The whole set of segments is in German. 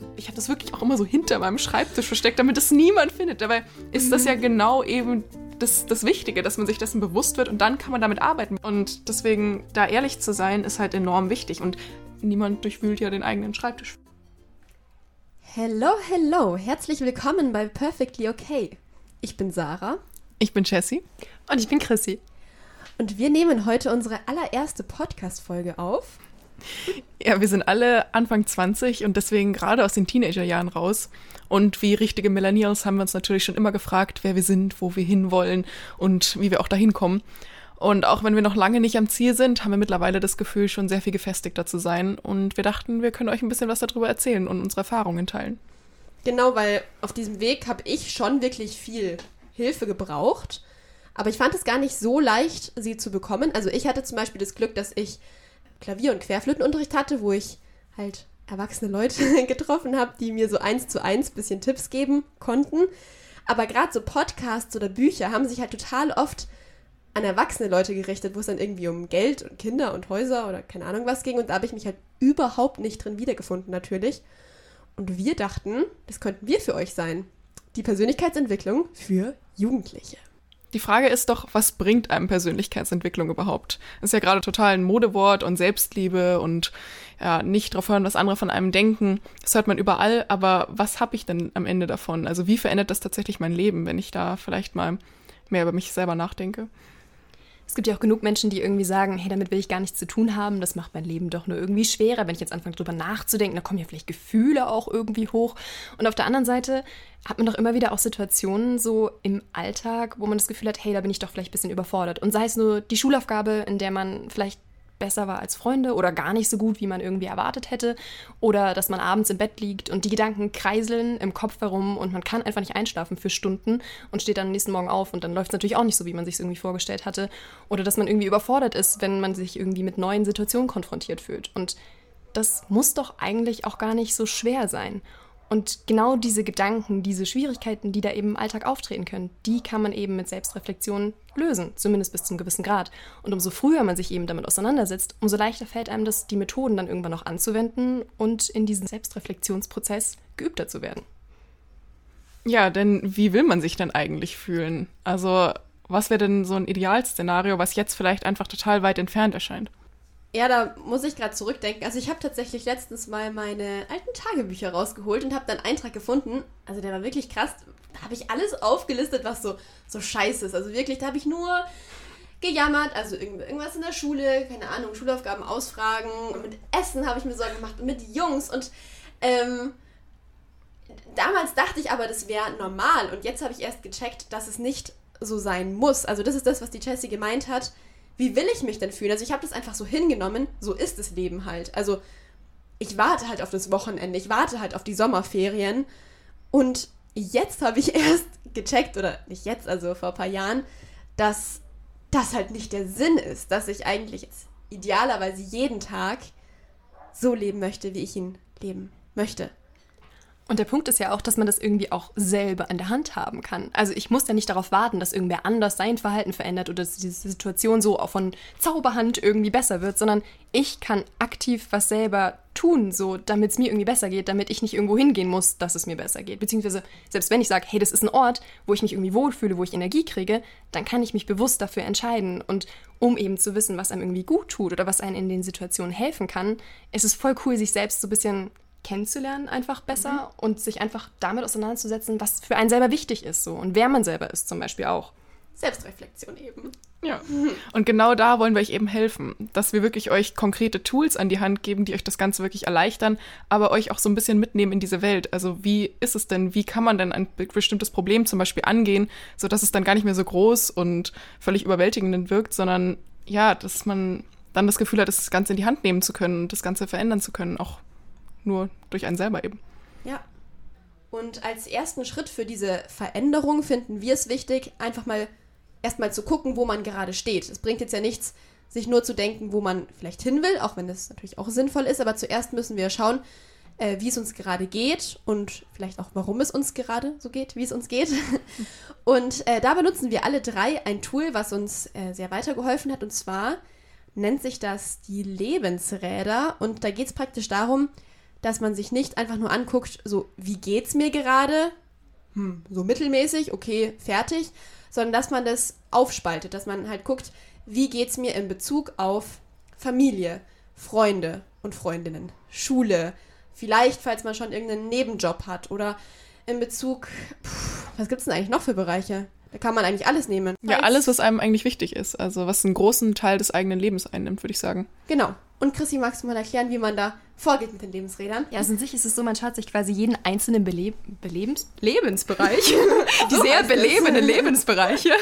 Und ich habe das wirklich auch immer so hinter meinem Schreibtisch versteckt, damit es niemand findet. Dabei ist das ja mhm. genau eben das, das Wichtige, dass man sich dessen bewusst wird und dann kann man damit arbeiten. Und deswegen, da ehrlich zu sein, ist halt enorm wichtig. Und niemand durchwühlt ja den eigenen Schreibtisch. Hello, hello. Herzlich willkommen bei Perfectly Okay. Ich bin Sarah. Ich bin Jessie. Und ich bin Chrissy. Und wir nehmen heute unsere allererste Podcast-Folge auf. Ja, wir sind alle Anfang 20 und deswegen gerade aus den Teenagerjahren raus. Und wie richtige Millennials haben wir uns natürlich schon immer gefragt, wer wir sind, wo wir hinwollen und wie wir auch dahin kommen. Und auch wenn wir noch lange nicht am Ziel sind, haben wir mittlerweile das Gefühl, schon sehr viel gefestigter zu sein. Und wir dachten, wir können euch ein bisschen was darüber erzählen und unsere Erfahrungen teilen. Genau, weil auf diesem Weg habe ich schon wirklich viel Hilfe gebraucht. Aber ich fand es gar nicht so leicht, sie zu bekommen. Also ich hatte zum Beispiel das Glück, dass ich Klavier- und Querflötenunterricht hatte, wo ich halt erwachsene Leute getroffen habe, die mir so eins zu eins bisschen Tipps geben konnten. Aber gerade so Podcasts oder Bücher haben sich halt total oft an erwachsene Leute gerichtet, wo es dann irgendwie um Geld und Kinder und Häuser oder keine Ahnung was ging. Und da habe ich mich halt überhaupt nicht drin wiedergefunden, natürlich. Und wir dachten, das könnten wir für euch sein. Die Persönlichkeitsentwicklung für Jugendliche. Die Frage ist doch, was bringt einem Persönlichkeitsentwicklung überhaupt? Das ist ja gerade total ein Modewort und Selbstliebe und ja, nicht darauf hören, was andere von einem denken. Das hört man überall, aber was habe ich denn am Ende davon? Also wie verändert das tatsächlich mein Leben, wenn ich da vielleicht mal mehr über mich selber nachdenke? Es gibt ja auch genug Menschen, die irgendwie sagen, hey, damit will ich gar nichts zu tun haben, das macht mein Leben doch nur irgendwie schwerer. Wenn ich jetzt anfange drüber nachzudenken, da kommen ja vielleicht Gefühle auch irgendwie hoch. Und auf der anderen Seite hat man doch immer wieder auch Situationen so im Alltag, wo man das Gefühl hat, hey, da bin ich doch vielleicht ein bisschen überfordert. Und sei es nur die Schulaufgabe, in der man vielleicht besser war als Freunde oder gar nicht so gut, wie man irgendwie erwartet hätte. Oder dass man abends im Bett liegt und die Gedanken kreiseln im Kopf herum und man kann einfach nicht einschlafen für Stunden und steht dann am nächsten Morgen auf und dann läuft es natürlich auch nicht so, wie man sich irgendwie vorgestellt hatte. Oder dass man irgendwie überfordert ist, wenn man sich irgendwie mit neuen Situationen konfrontiert fühlt. Und das muss doch eigentlich auch gar nicht so schwer sein. Und genau diese Gedanken, diese Schwierigkeiten, die da eben im Alltag auftreten können, die kann man eben mit Selbstreflexion lösen, zumindest bis zum gewissen Grad. Und umso früher man sich eben damit auseinandersetzt, umso leichter fällt einem das, die Methoden dann irgendwann noch anzuwenden und in diesen Selbstreflexionsprozess geübter zu werden. Ja, denn wie will man sich denn eigentlich fühlen? Also, was wäre denn so ein Idealszenario, was jetzt vielleicht einfach total weit entfernt erscheint? Ja, da muss ich gerade zurückdenken. Also ich habe tatsächlich letztens mal meine alten Tagebücher rausgeholt und habe dann einen Eintrag gefunden. Also der war wirklich krass. Da habe ich alles aufgelistet, was so, so scheiße ist. Also wirklich, da habe ich nur gejammert, also irgendwas in der Schule, keine Ahnung, Schulaufgaben ausfragen. Und mit Essen habe ich mir Sorgen gemacht und mit Jungs. Und ähm, damals dachte ich aber, das wäre normal. Und jetzt habe ich erst gecheckt, dass es nicht so sein muss. Also das ist das, was die Jessie gemeint hat wie will ich mich denn fühlen? Also ich habe das einfach so hingenommen, so ist das Leben halt. Also ich warte halt auf das Wochenende, ich warte halt auf die Sommerferien und jetzt habe ich erst gecheckt, oder nicht jetzt, also vor ein paar Jahren, dass das halt nicht der Sinn ist, dass ich eigentlich idealerweise jeden Tag so leben möchte, wie ich ihn leben möchte. Und der Punkt ist ja auch, dass man das irgendwie auch selber in der Hand haben kann. Also ich muss ja nicht darauf warten, dass irgendwer anders sein Verhalten verändert oder dass diese Situation so auch von Zauberhand irgendwie besser wird, sondern ich kann aktiv was selber tun, so damit es mir irgendwie besser geht, damit ich nicht irgendwo hingehen muss, dass es mir besser geht. Beziehungsweise selbst wenn ich sage, hey, das ist ein Ort, wo ich mich irgendwie wohlfühle, wo ich Energie kriege, dann kann ich mich bewusst dafür entscheiden. Und um eben zu wissen, was einem irgendwie gut tut oder was einem in den Situationen helfen kann, ist es voll cool, sich selbst so ein bisschen kennenzulernen einfach besser mhm. und sich einfach damit auseinanderzusetzen, was für einen selber wichtig ist so und wer man selber ist zum Beispiel auch. Selbstreflexion eben. Ja. Und genau da wollen wir euch eben helfen, dass wir wirklich euch konkrete Tools an die Hand geben, die euch das Ganze wirklich erleichtern, aber euch auch so ein bisschen mitnehmen in diese Welt. Also wie ist es denn, wie kann man denn ein bestimmtes Problem zum Beispiel angehen, sodass es dann gar nicht mehr so groß und völlig überwältigend wirkt, sondern ja, dass man dann das Gefühl hat, das Ganze in die Hand nehmen zu können und das Ganze verändern zu können, auch nur durch einen selber eben. Ja. Und als ersten Schritt für diese Veränderung finden wir es wichtig, einfach mal erstmal zu gucken, wo man gerade steht. Es bringt jetzt ja nichts, sich nur zu denken, wo man vielleicht hin will, auch wenn das natürlich auch sinnvoll ist, aber zuerst müssen wir schauen, äh, wie es uns gerade geht und vielleicht auch, warum es uns gerade so geht, wie es uns geht. Und äh, da benutzen wir alle drei ein Tool, was uns äh, sehr weitergeholfen hat, und zwar nennt sich das die Lebensräder. Und da geht es praktisch darum, dass man sich nicht einfach nur anguckt, so, wie geht's mir gerade? Hm, so mittelmäßig, okay, fertig, sondern dass man das aufspaltet, dass man halt guckt, wie geht's mir in Bezug auf Familie, Freunde und Freundinnen, Schule, vielleicht, falls man schon irgendeinen Nebenjob hat oder in Bezug, pff, was gibt's denn eigentlich noch für Bereiche? Da kann man eigentlich alles nehmen. Ja, alles, was einem eigentlich wichtig ist. Also was einen großen Teil des eigenen Lebens einnimmt, würde ich sagen. Genau. Und Chrissy, magst du mal erklären, wie man da vorgeht mit den Lebensrädern? Ja, also in sich ist es so, man schaut sich quasi jeden einzelnen Beleb Belebens Lebensbereich, die sehr belebenden Lebensbereiche.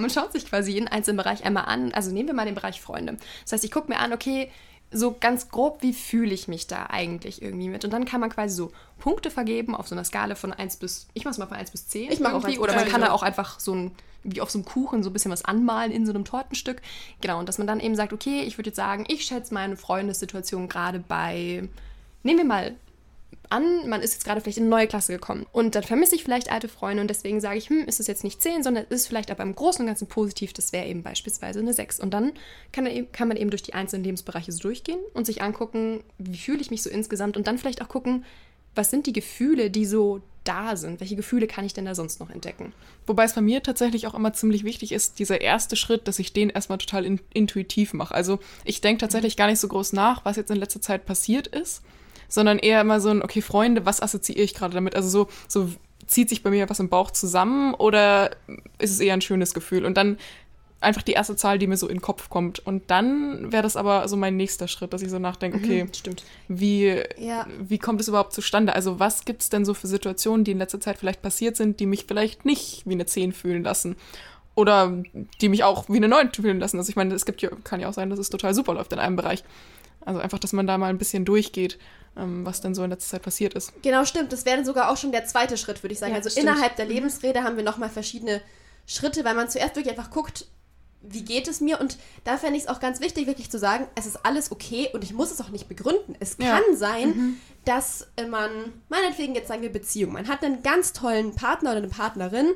Man schaut sich quasi jeden einzelnen Bereich einmal an. Also nehmen wir mal den Bereich Freunde. Das heißt, ich gucke mir an, okay, so ganz grob, wie fühle ich mich da eigentlich irgendwie mit? Und dann kann man quasi so Punkte vergeben auf so einer Skala von 1 bis, ich mach's mal von 1 bis 10. Ich mach auch irgendwie. Oder man kann da auch einfach so ein, wie auf so einem Kuchen, so ein bisschen was anmalen in so einem Tortenstück. Genau, und dass man dann eben sagt, okay, ich würde jetzt sagen, ich schätze meine Freundessituation gerade bei, nehmen wir mal an, man ist jetzt gerade vielleicht in eine neue Klasse gekommen und dann vermisse ich vielleicht alte Freunde und deswegen sage ich, hm, ist es jetzt nicht 10, sondern ist vielleicht aber im Großen und Ganzen positiv, das wäre eben beispielsweise eine 6. Und dann kann, eben, kann man eben durch die einzelnen Lebensbereiche so durchgehen und sich angucken, wie fühle ich mich so insgesamt und dann vielleicht auch gucken, was sind die Gefühle, die so da sind? Welche Gefühle kann ich denn da sonst noch entdecken? Wobei es bei mir tatsächlich auch immer ziemlich wichtig ist, dieser erste Schritt, dass ich den erstmal total in, intuitiv mache. Also ich denke tatsächlich gar nicht so groß nach, was jetzt in letzter Zeit passiert ist, sondern eher immer so ein, okay, Freunde, was assoziiere ich gerade damit? Also so, so zieht sich bei mir was im Bauch zusammen oder ist es eher ein schönes Gefühl? Und dann einfach die erste Zahl, die mir so in den Kopf kommt. Und dann wäre das aber so mein nächster Schritt, dass ich so nachdenke, okay, Mhm, stimmt. wie, Ja. wie kommt es überhaupt zustande? Also was gibt es denn so für Situationen, die in letzter Zeit vielleicht passiert sind, die mich vielleicht nicht wie eine 10 fühlen lassen? Oder die mich auch wie eine 9 fühlen lassen. Also ich meine, es gibt ja, kann ja auch sein, dass es total super läuft in einem Bereich. Also einfach, dass man da mal ein bisschen durchgeht, ähm, was denn so in letzter Zeit passiert ist. Genau, stimmt. Das wäre sogar auch schon der zweite Schritt, würde ich sagen. Ja, also stimmt. innerhalb der Lebensrede haben wir nochmal verschiedene Schritte, weil man zuerst wirklich einfach guckt, wie geht es mir? Und da fände ich es auch ganz wichtig, wirklich zu sagen, es ist alles okay und ich muss es auch nicht begründen. Es Ja. kann sein, dass äh, man, meinetwegen jetzt sagen wir Beziehung, man hat einen ganz tollen Partner oder eine Partnerin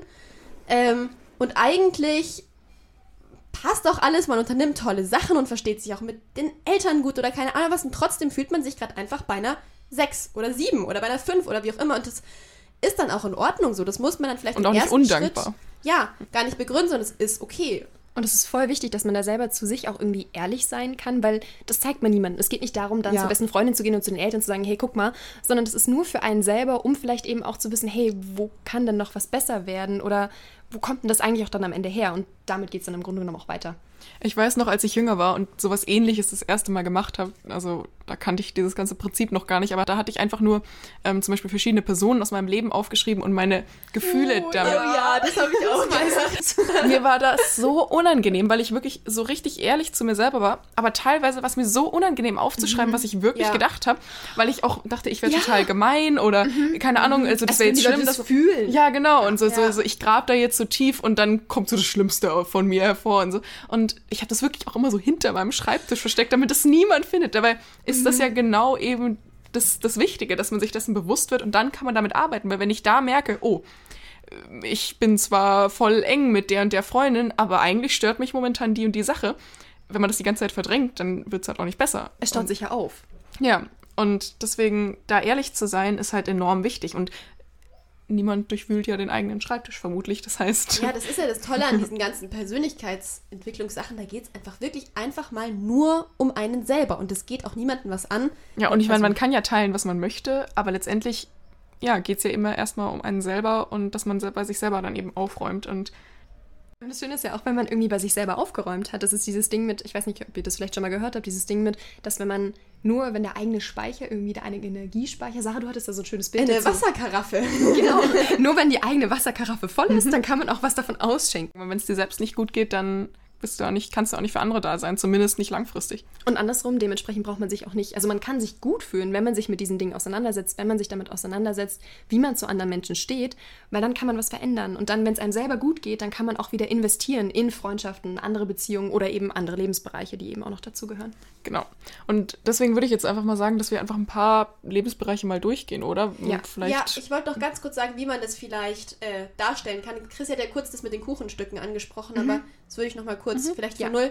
ähm, und eigentlich passt auch alles, man unternimmt tolle Sachen und versteht sich auch mit den Eltern gut oder keine Ahnung was und trotzdem fühlt man sich gerade einfach bei einer 6 oder 7 oder bei einer 5 oder wie auch immer und das ist dann auch in Ordnung so. Das muss man dann vielleicht Und im auch nicht ersten undankbar. Schritt, ja, gar nicht begründen, sondern es ist okay. Und es ist voll wichtig, dass man da selber zu sich auch irgendwie ehrlich sein kann, weil das zeigt man niemandem. Es geht nicht darum, dann Ja. zur besten Freundin zu gehen und zu den Eltern zu sagen, hey, guck mal, sondern das ist nur für einen selber, um vielleicht eben auch zu wissen, hey, wo kann denn noch was besser werden oder wo kommt denn das eigentlich auch dann am Ende her? Und damit geht es dann im Grunde genommen auch weiter. Ich weiß noch, als ich jünger war und sowas ähnliches das erste Mal gemacht habe, also da kannte ich dieses ganze Prinzip noch gar nicht, aber da hatte ich einfach nur ähm, zum Beispiel verschiedene Personen aus meinem Leben aufgeschrieben und meine Gefühle damit. Oh ja, das habe ich auch gemacht. Mir war das so unangenehm, weil ich wirklich so richtig ehrlich zu mir selber war. Aber teilweise war es mir so unangenehm aufzuschreiben, was ich wirklich Ja. gedacht habe, weil ich auch dachte, ich wäre total gemein oder keine Ahnung, also das wäre jetzt schlimm, das fühlen. Ja, genau. Und so, Ja. so, so ich grab da jetzt so tief und dann kommt so das Schlimmste von mir hervor und so. Und ich habe das wirklich auch immer so hinter meinem Schreibtisch versteckt, damit das niemand findet. Dabei ist das ja genau eben das, das Wichtige, dass man sich dessen bewusst wird und dann kann man damit arbeiten. Weil wenn ich da merke, oh, ich bin zwar voll eng mit der und der Freundin, aber eigentlich stört mich momentan die und die Sache. Wenn man das die ganze Zeit verdrängt, dann wird es halt auch nicht besser. Es staut sich ja auf. Ja, und deswegen da ehrlich zu sein, ist halt enorm wichtig. Und niemand durchwühlt ja den eigenen Schreibtisch vermutlich. Das heißt, Ja, das ist ja das Tolle an diesen ganzen Persönlichkeitsentwicklungssachen. Da geht es einfach wirklich einfach mal nur um einen selber. Und es geht auch niemandem was an. ja, und ich meine, Also- man kann ja teilen, was man möchte, aber letztendlich, ja, geht es ja immer erstmal um einen selber und dass man bei sich selber dann eben aufräumt. Und Und das Schöne ist ja auch, wenn man irgendwie bei sich selber aufgeräumt hat, das ist dieses Ding mit, ich weiß nicht, ob ihr das vielleicht schon mal gehört habt, dieses Ding mit, dass wenn man nur, wenn der eigene Speicher, irgendwie der eigene Energiespeicher, Sarah, du hattest da so ein schönes Bild. Eine dazu. Wasserkaraffe. Genau. Nur wenn die eigene Wasserkaraffe voll ist, dann kann man auch was davon ausschenken. wenn es dir selbst nicht gut geht, dann bist du auch nicht, kannst du auch nicht für andere da sein, zumindest nicht langfristig. Und andersrum, dementsprechend braucht man sich auch nicht, also man kann sich gut fühlen, wenn man sich mit diesen Dingen auseinandersetzt, wenn man sich damit auseinandersetzt, wie man zu anderen Menschen steht, weil dann kann man was verändern. Und dann, wenn es einem selber gut geht, dann kann man auch wieder investieren in Freundschaften, andere Beziehungen oder eben andere Lebensbereiche, die eben auch noch dazugehören. Genau. Und deswegen würde ich jetzt einfach mal sagen, dass wir einfach ein paar Lebensbereiche mal durchgehen, oder? Ja. Vielleicht. Ja, ich wollte noch ganz kurz sagen, wie man das vielleicht äh, darstellen kann. Chris hat ja kurz das mit den Kuchenstücken angesprochen, aber das würde ich noch mal kurz, vielleicht von Ja. null.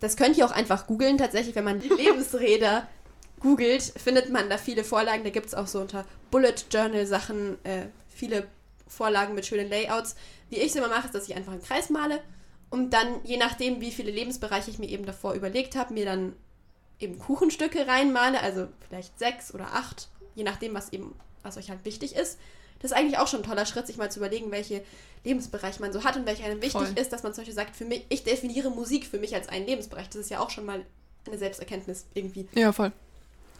Das könnt ihr auch einfach googeln, tatsächlich, wenn man die Lebensräder googelt, findet man da viele Vorlagen. Da gibt es auch so unter Bullet Journal Sachen äh, viele Vorlagen mit schönen Layouts. Wie ich es immer mache, ist, dass ich einfach einen Kreis male und dann, je nachdem, wie viele Lebensbereiche ich mir eben davor überlegt habe, mir dann eben Kuchenstücke reinmale, also vielleicht sechs oder acht, je nachdem, was eben, was euch halt wichtig ist. Das ist eigentlich auch schon ein toller Schritt, sich mal zu überlegen, welche Lebensbereiche man so hat und welcher einem wichtig Voll. ist, dass man zum Beispiel sagt, für mich, ich definiere Musik für mich als einen Lebensbereich. Das ist ja auch schon mal eine Selbsterkenntnis irgendwie. Ja, voll.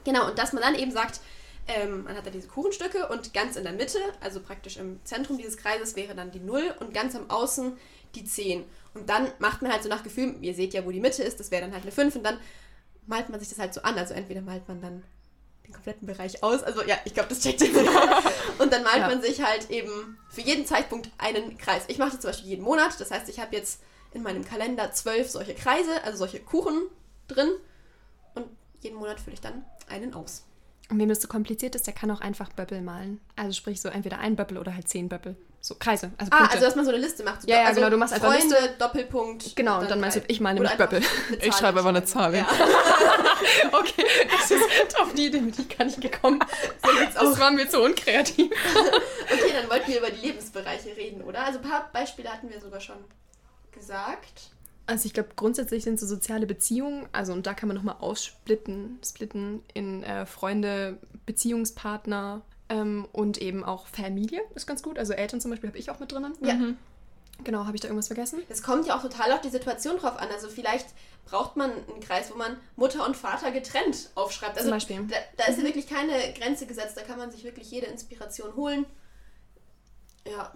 Genau, und dass man dann eben sagt, ähm, man hat da diese Kuchenstücke und ganz in der Mitte, also praktisch im Zentrum dieses Kreises, wäre dann die 0 und ganz am Außen die 10. Und dann macht man halt so nach Gefühl, ihr seht ja, wo die Mitte ist, das wäre dann halt eine 5 und dann malt man sich das halt so an. Also entweder malt man dann den kompletten Bereich aus. Also ja, ich glaube, das checkt ihr. und dann malt ja. man sich halt eben für jeden Zeitpunkt einen Kreis. Ich mache das zum Beispiel jeden Monat. Das heißt, ich habe jetzt in meinem Kalender zwölf solche Kreise, also solche Kuchen drin. Und jeden Monat fülle ich dann einen aus. Und wem das zu so kompliziert ist, der kann auch einfach Böppel malen. Also sprich so entweder ein Böppel oder halt zehn Böppel. So Kreise. Also ah, also dass man so eine Liste macht. So ja, ja, also genau, du machst einfach Freunde, Liste. Doppelpunkt. Genau, und dann, dann meinst du, ich meine mit Böppel. Ich schreibe einfach eine Zahl. Ja. okay, das ist auf die Idee, mit die kann ich gekommen. So das auch. waren wir zu unkreativ. okay, dann wollten wir über die Lebensbereiche reden, oder? Also ein paar Beispiele hatten wir sogar schon gesagt. Also ich glaube, grundsätzlich sind so soziale Beziehungen, also und da kann man nochmal aussplitten, splitten in äh, Freunde, Beziehungspartner, ähm, und eben auch Familie ist ganz gut. Also Eltern zum Beispiel habe ich auch mit drin. Ja. Mhm. Genau, habe ich da irgendwas vergessen? Es kommt ja auch total auf die Situation drauf an. Also vielleicht braucht man einen Kreis, wo man Mutter und Vater getrennt aufschreibt. Also Zum Beispiel. Da, da ist ja mhm. wirklich keine Grenze gesetzt. Da kann man sich wirklich jede Inspiration holen. Ja.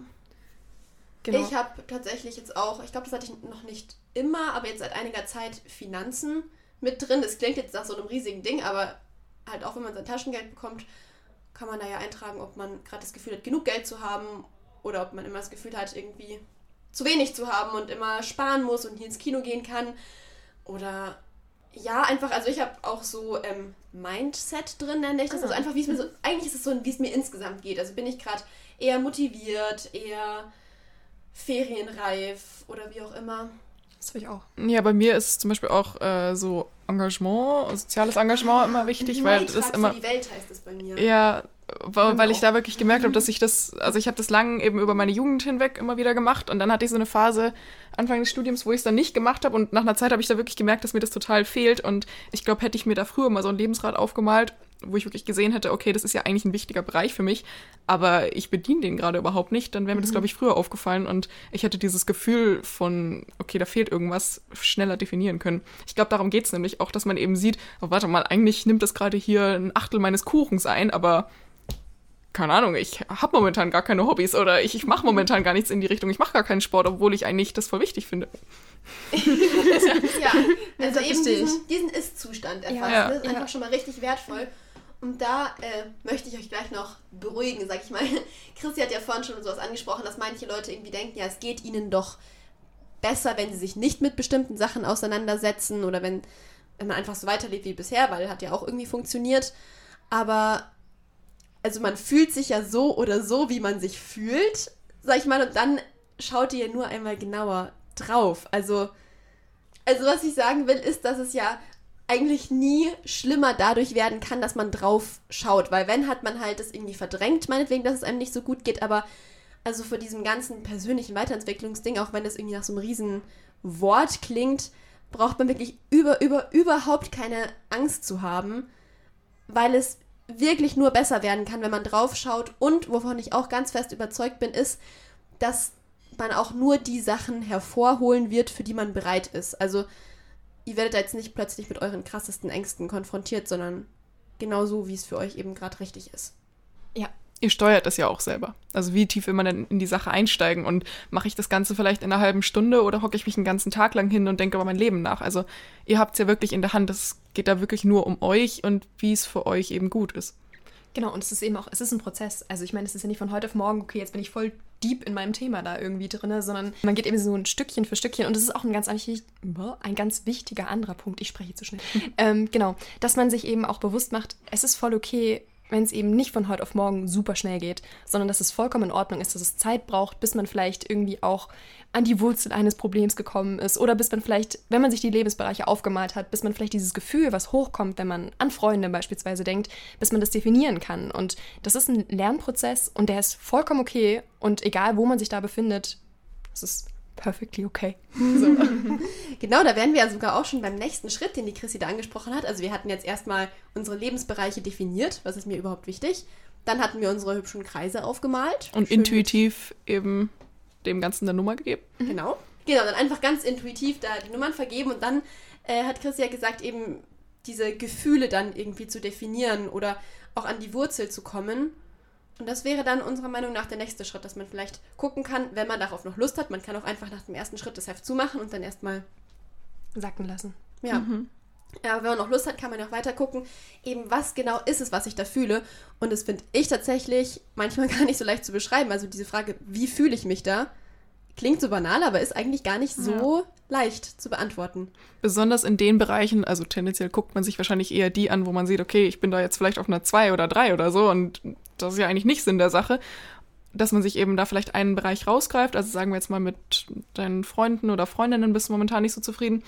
Genau. Ich habe tatsächlich jetzt auch, ich glaube, das hatte ich noch nicht immer, aber jetzt seit einiger Zeit Finanzen mit drin. Das klingt jetzt nach so einem riesigen Ding, aber halt auch, wenn man sein Taschengeld bekommt, kann man da ja eintragen, ob man gerade das Gefühl hat, genug Geld zu haben oder ob man immer das Gefühl hat, irgendwie zu wenig zu haben und immer sparen muss und nie ins Kino gehen kann. Oder ja, einfach, also ich habe auch so ähm, Mindset drin, nenne ich das. Also ah. einfach, wie es mir so, eigentlich ist es so, wie es mir insgesamt geht. Also bin ich gerade eher motiviert, eher ferienreif oder wie auch immer. Das habe ich auch. Ja, bei mir ist zum Beispiel auch äh, so Engagement, soziales Engagement immer wichtig, weil das immer. Für die Welt heißt es bei mir. Ja, weil ich da wirklich gemerkt habe, dass ich das, also ich habe das lang eben über meine Jugend hinweg immer wieder gemacht und dann hatte ich so eine Phase Anfang des Studiums, wo ich es dann nicht gemacht habe und nach einer Zeit habe ich da wirklich gemerkt, dass mir das total fehlt und ich glaube, hätte ich mir da früher mal so ein Lebensrad aufgemalt, wo ich wirklich gesehen hätte, okay, das ist ja eigentlich ein wichtiger Bereich für mich, aber ich bediene den gerade überhaupt nicht, dann wäre mir das, mhm. glaube ich, früher aufgefallen und ich hätte dieses Gefühl von, okay, da fehlt irgendwas, schneller definieren können. Ich glaube, darum geht es nämlich auch, dass man eben sieht, oh, warte mal, eigentlich nimmt das gerade hier ein Achtel meines Kuchens ein, aber keine Ahnung, ich habe momentan gar keine Hobbys oder ich, ich mache momentan gar nichts in die Richtung, ich mache gar keinen Sport, obwohl ich eigentlich das voll wichtig finde. ja, also eben diesen, diesen Ist-Zustand erfassen, ja. das ist einfach schon mal richtig wertvoll. Und da äh, möchte ich euch gleich noch beruhigen, sag ich mal. Christi hat ja vorhin schon sowas angesprochen, dass manche Leute irgendwie denken, ja, es geht ihnen doch besser, wenn sie sich nicht mit bestimmten Sachen auseinandersetzen oder wenn, wenn man einfach so weiterlebt wie bisher, weil hat ja auch irgendwie funktioniert. Aber also man fühlt sich ja so oder so, wie man sich fühlt, sag ich mal, und dann schaut ihr nur einmal genauer drauf. Also, also was ich sagen will, ist, dass es ja eigentlich nie schlimmer dadurch werden kann, dass man drauf schaut, weil wenn hat man halt das irgendwie verdrängt, meinetwegen, dass es einem nicht so gut geht, aber also vor diesem ganzen persönlichen Weiterentwicklungsding, auch wenn das irgendwie nach so einem riesen Wort klingt, braucht man wirklich über, über, überhaupt keine Angst zu haben, weil es wirklich nur besser werden kann, wenn man drauf schaut. Und wovon ich auch ganz fest überzeugt bin, ist, dass man auch nur die Sachen hervorholen wird, für die man bereit ist. Also ihr werdet da jetzt nicht plötzlich mit euren krassesten Ängsten konfrontiert, sondern genau so, wie es für euch eben gerade richtig ist. Ja. Ihr steuert das ja auch selber. Also wie tief will man denn in die Sache einsteigen und mache ich das Ganze vielleicht in einer halben Stunde oder hocke ich mich einen ganzen Tag lang hin und denke über mein Leben nach? Also ihr habt es ja wirklich in der Hand. Es geht da wirklich nur um euch und wie es für euch eben gut ist. Genau, und es ist eben auch, es ist ein Prozess. Also ich meine, es ist ja nicht von heute auf morgen, okay, jetzt bin ich voll deep in meinem Thema da irgendwie drin, sondern man geht eben so ein Stückchen für Stückchen und das ist auch ein ganz, ein ganz wichtiger anderer Punkt. Ich spreche zu schnell. ähm, genau, dass man sich eben auch bewusst macht, es ist voll okay, wenn es eben nicht von heute auf morgen super schnell geht, sondern dass es vollkommen in Ordnung ist, dass es Zeit braucht, bis man vielleicht irgendwie auch an die Wurzel eines Problems gekommen ist oder bis man vielleicht, wenn man sich die Lebensbereiche aufgemalt hat, bis man vielleicht dieses Gefühl, was hochkommt, wenn man an Freunde beispielsweise denkt, bis man das definieren kann. Und das ist ein Lernprozess und der ist vollkommen okay und egal, wo man sich da befindet, es ist perfectly okay. So. genau, da wären wir ja sogar auch schon beim nächsten Schritt, den die Chrissy da angesprochen hat. Also wir hatten jetzt erstmal unsere Lebensbereiche definiert, was ist mir überhaupt wichtig. Dann hatten wir unsere hübschen Kreise aufgemalt. Und Schön intuitiv eben dem Ganzen eine Nummer gegeben. Mhm. Genau. Genau, dann einfach ganz intuitiv da die Nummern vergeben und dann äh, hat Chris ja gesagt, eben diese Gefühle dann irgendwie zu definieren oder auch an die Wurzel zu kommen. Und das wäre dann unserer Meinung nach der nächste Schritt, dass man vielleicht gucken kann, wenn man darauf noch Lust hat. Man kann auch einfach nach dem ersten Schritt das Heft zumachen und dann erstmal sacken lassen. Ja. Mhm. Ja, wenn man noch Lust hat, kann man auch weiter gucken, eben was genau ist es, was ich da fühle. Und das finde ich tatsächlich manchmal gar nicht so leicht zu beschreiben. Also diese Frage, wie fühle ich mich da, klingt so banal, aber ist eigentlich gar nicht so ja. Leicht zu beantworten. Besonders in den Bereichen, also tendenziell guckt man sich wahrscheinlich eher die an, wo man sieht, okay, ich bin da jetzt vielleicht auf einer 2 oder 3 oder so und das ist ja eigentlich nicht Sinn der Sache dass man sich eben da vielleicht einen Bereich rausgreift. Also sagen wir jetzt mal mit deinen Freunden oder Freundinnen bist du momentan nicht so zufrieden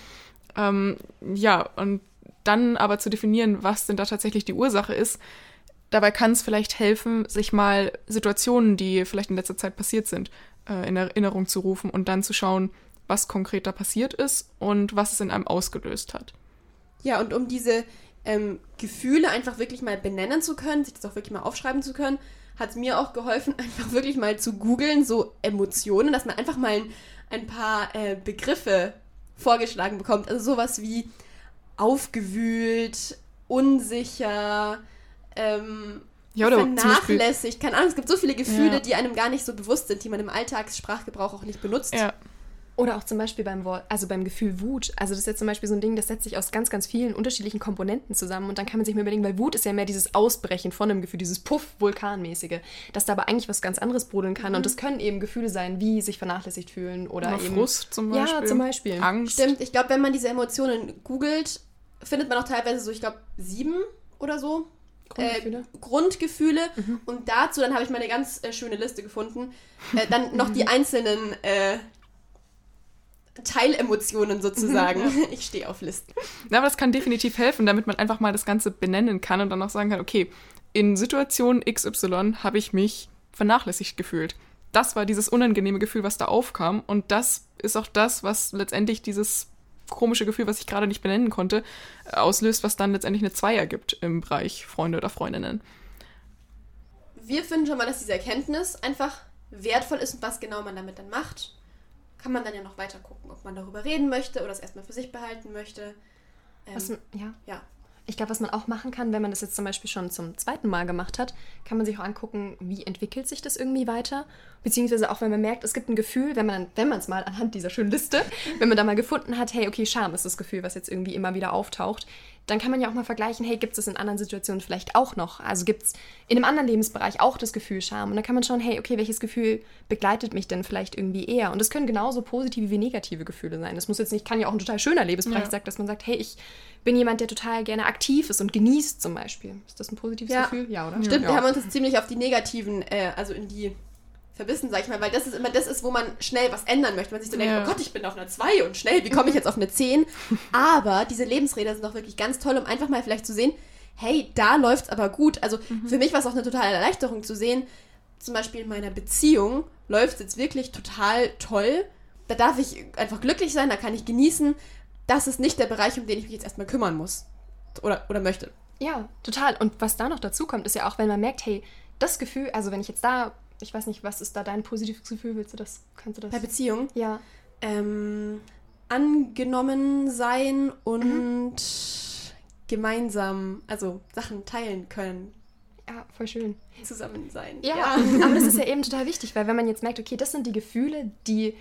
ähm, ja, und dann aber zu definieren, was denn da tatsächlich die Ursache ist, dabei kann es vielleicht helfen, sich mal Situationen, die vielleicht in letzter Zeit passiert sind, äh, in Erinnerung zu rufen und dann zu schauen, was konkret da passiert ist und was es in einem ausgelöst hat. Ja, und um diese ähm, Gefühle einfach wirklich mal benennen zu können, sich das auch wirklich mal aufschreiben zu können, hat es mir auch geholfen, einfach wirklich mal zu googeln, so Emotionen, dass man einfach mal ein, ein paar äh, Begriffe vorgeschlagen bekommt. Also sowas wie aufgewühlt, unsicher, ähm, ja, oder vernachlässigt. Keine Ahnung, es gibt so viele Gefühle, ja. die einem gar nicht so bewusst sind, die man im Alltagssprachgebrauch auch nicht benutzt. Ja. Oder auch zum Beispiel beim Wort, also beim Gefühl Wut. Also das ist jetzt zum Beispiel so ein Ding, das setzt sich aus ganz, ganz vielen unterschiedlichen Komponenten zusammen. Und dann kann man sich mal überlegen, weil Wut ist ja mehr dieses Ausbrechen von einem Gefühl, dieses Puff, Vulkanmäßige, dass da aber eigentlich was ganz anderes brodeln kann. Mhm. Und das können eben Gefühle sein, wie sich vernachlässigt fühlen oder, oder eben Frust zum Beispiel. Ja, zum Beispiel. Angst. Stimmt, ich glaube, wenn man diese Emotionen googelt, findet man auch teilweise so, ich glaube, sieben oder so Grundgefühle, äh, Grundgefühle. Mhm. und dazu, dann habe ich mal eine ganz äh, schöne Liste gefunden, äh, dann noch die einzelnen äh, Teilemotionen sozusagen. ich stehe auf Listen. Ja, aber das kann definitiv helfen, damit man einfach mal das Ganze benennen kann und dann auch sagen kann, okay, in Situation XY habe ich mich vernachlässigt gefühlt. Das war dieses unangenehme Gefühl, was da aufkam. Und das ist auch das, was letztendlich dieses komische Gefühl, was ich gerade nicht benennen konnte, auslöst, was dann letztendlich eine Zweier gibt im Bereich Freunde oder Freundinnen. Wir finden schon mal, dass diese Erkenntnis einfach wertvoll ist und was genau man damit dann macht kann man dann ja noch weiter gucken, ob man darüber reden möchte oder es erstmal für sich behalten möchte. Ähm, was, ja. ja. Ich glaube, was man auch machen kann, wenn man das jetzt zum Beispiel schon zum zweiten Mal gemacht hat, kann man sich auch angucken, wie entwickelt sich das irgendwie weiter. Beziehungsweise auch, wenn man merkt, es gibt ein Gefühl, wenn man wenn es mal anhand dieser schönen Liste, wenn man da mal gefunden hat, hey, okay, Scham ist das Gefühl, was jetzt irgendwie immer wieder auftaucht, dann kann man ja auch mal vergleichen, hey, gibt es in anderen Situationen vielleicht auch noch? Also gibt es in einem anderen Lebensbereich auch das Gefühl Scham? Und dann kann man schauen, hey, okay, welches Gefühl begleitet mich denn vielleicht irgendwie eher? Und das können genauso positive wie negative Gefühle sein. Das muss jetzt nicht, kann ja auch ein total schöner Lebensbereich ja. sein, dass man sagt, hey, ich bin jemand, der total gerne aktiv ist und genießt zum Beispiel. Ist das ein positives ja. Gefühl? Ja, oder? Stimmt, ja. wir haben uns jetzt ziemlich auf die negativen, äh, also in die verbissen, sag ich mal, weil das ist immer das ist, wo man schnell was ändern möchte. Man sich so denkt, oh Gott, ich bin auf einer 2 und schnell, wie komme ich jetzt auf eine 10? Aber diese Lebensräder sind doch wirklich ganz toll, um einfach mal vielleicht zu sehen, hey, da läuft es aber gut. Also mhm. für mich war es auch eine totale Erleichterung zu sehen, zum Beispiel in meiner Beziehung läuft es jetzt wirklich total toll. Da darf ich einfach glücklich sein, da kann ich genießen. Das ist nicht der Bereich, um den ich mich jetzt erstmal kümmern muss. Oder, oder möchte. Ja, total. Und was da noch dazu kommt, ist ja auch, wenn man merkt, hey, das Gefühl, also wenn ich jetzt da ich weiß nicht, was ist da dein positives Gefühl? Willst du das, kannst du das? Bei Beziehung? Ja. Ähm, angenommen sein und mhm. gemeinsam, also Sachen teilen können. Ja, voll schön. Zusammen sein. Ja, ja, aber das ist ja eben total wichtig, weil wenn man jetzt merkt, okay, das sind die Gefühle, die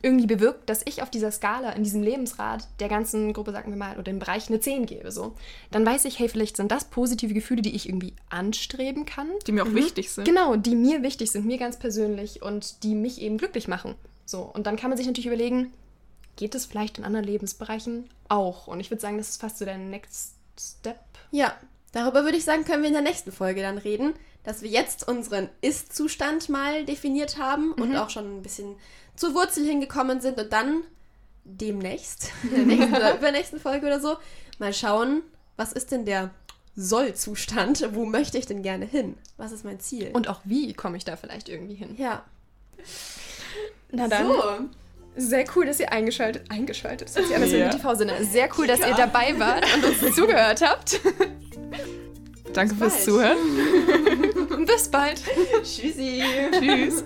irgendwie bewirkt, dass ich auf dieser Skala, in diesem Lebensrad der ganzen Gruppe, sagen wir mal, oder dem Bereich eine 10 gebe, so, dann weiß ich, hey, vielleicht sind das positive Gefühle, die ich irgendwie anstreben kann. Die mir auch mhm. wichtig sind. Genau, die mir wichtig sind, mir ganz persönlich und die mich eben glücklich machen. So, und dann kann man sich natürlich überlegen, geht es vielleicht in anderen Lebensbereichen auch? Und ich würde sagen, das ist fast so der Next Step. Ja, darüber würde ich sagen, können wir in der nächsten Folge dann reden, dass wir jetzt unseren Ist-Zustand mal definiert haben und auch schon ein bisschen zur Wurzel hingekommen sind und dann demnächst, in der nächsten oder übernächsten Folge oder so, mal schauen, was ist denn der Soll-Zustand? Wo möchte ich denn gerne hin? Was ist mein Ziel? Und auch wie komme ich da vielleicht irgendwie hin? ja. Na dann. So. Sehr cool, dass ihr eingeschaltet, eingeschaltet, das als Ja. wenn wir TV-Sinne. Sehr cool, dass ihr dabei wart und uns zugehört habt. Danke fürs bald. Zuhören. Bis bald. Tschüssi. Tschüss.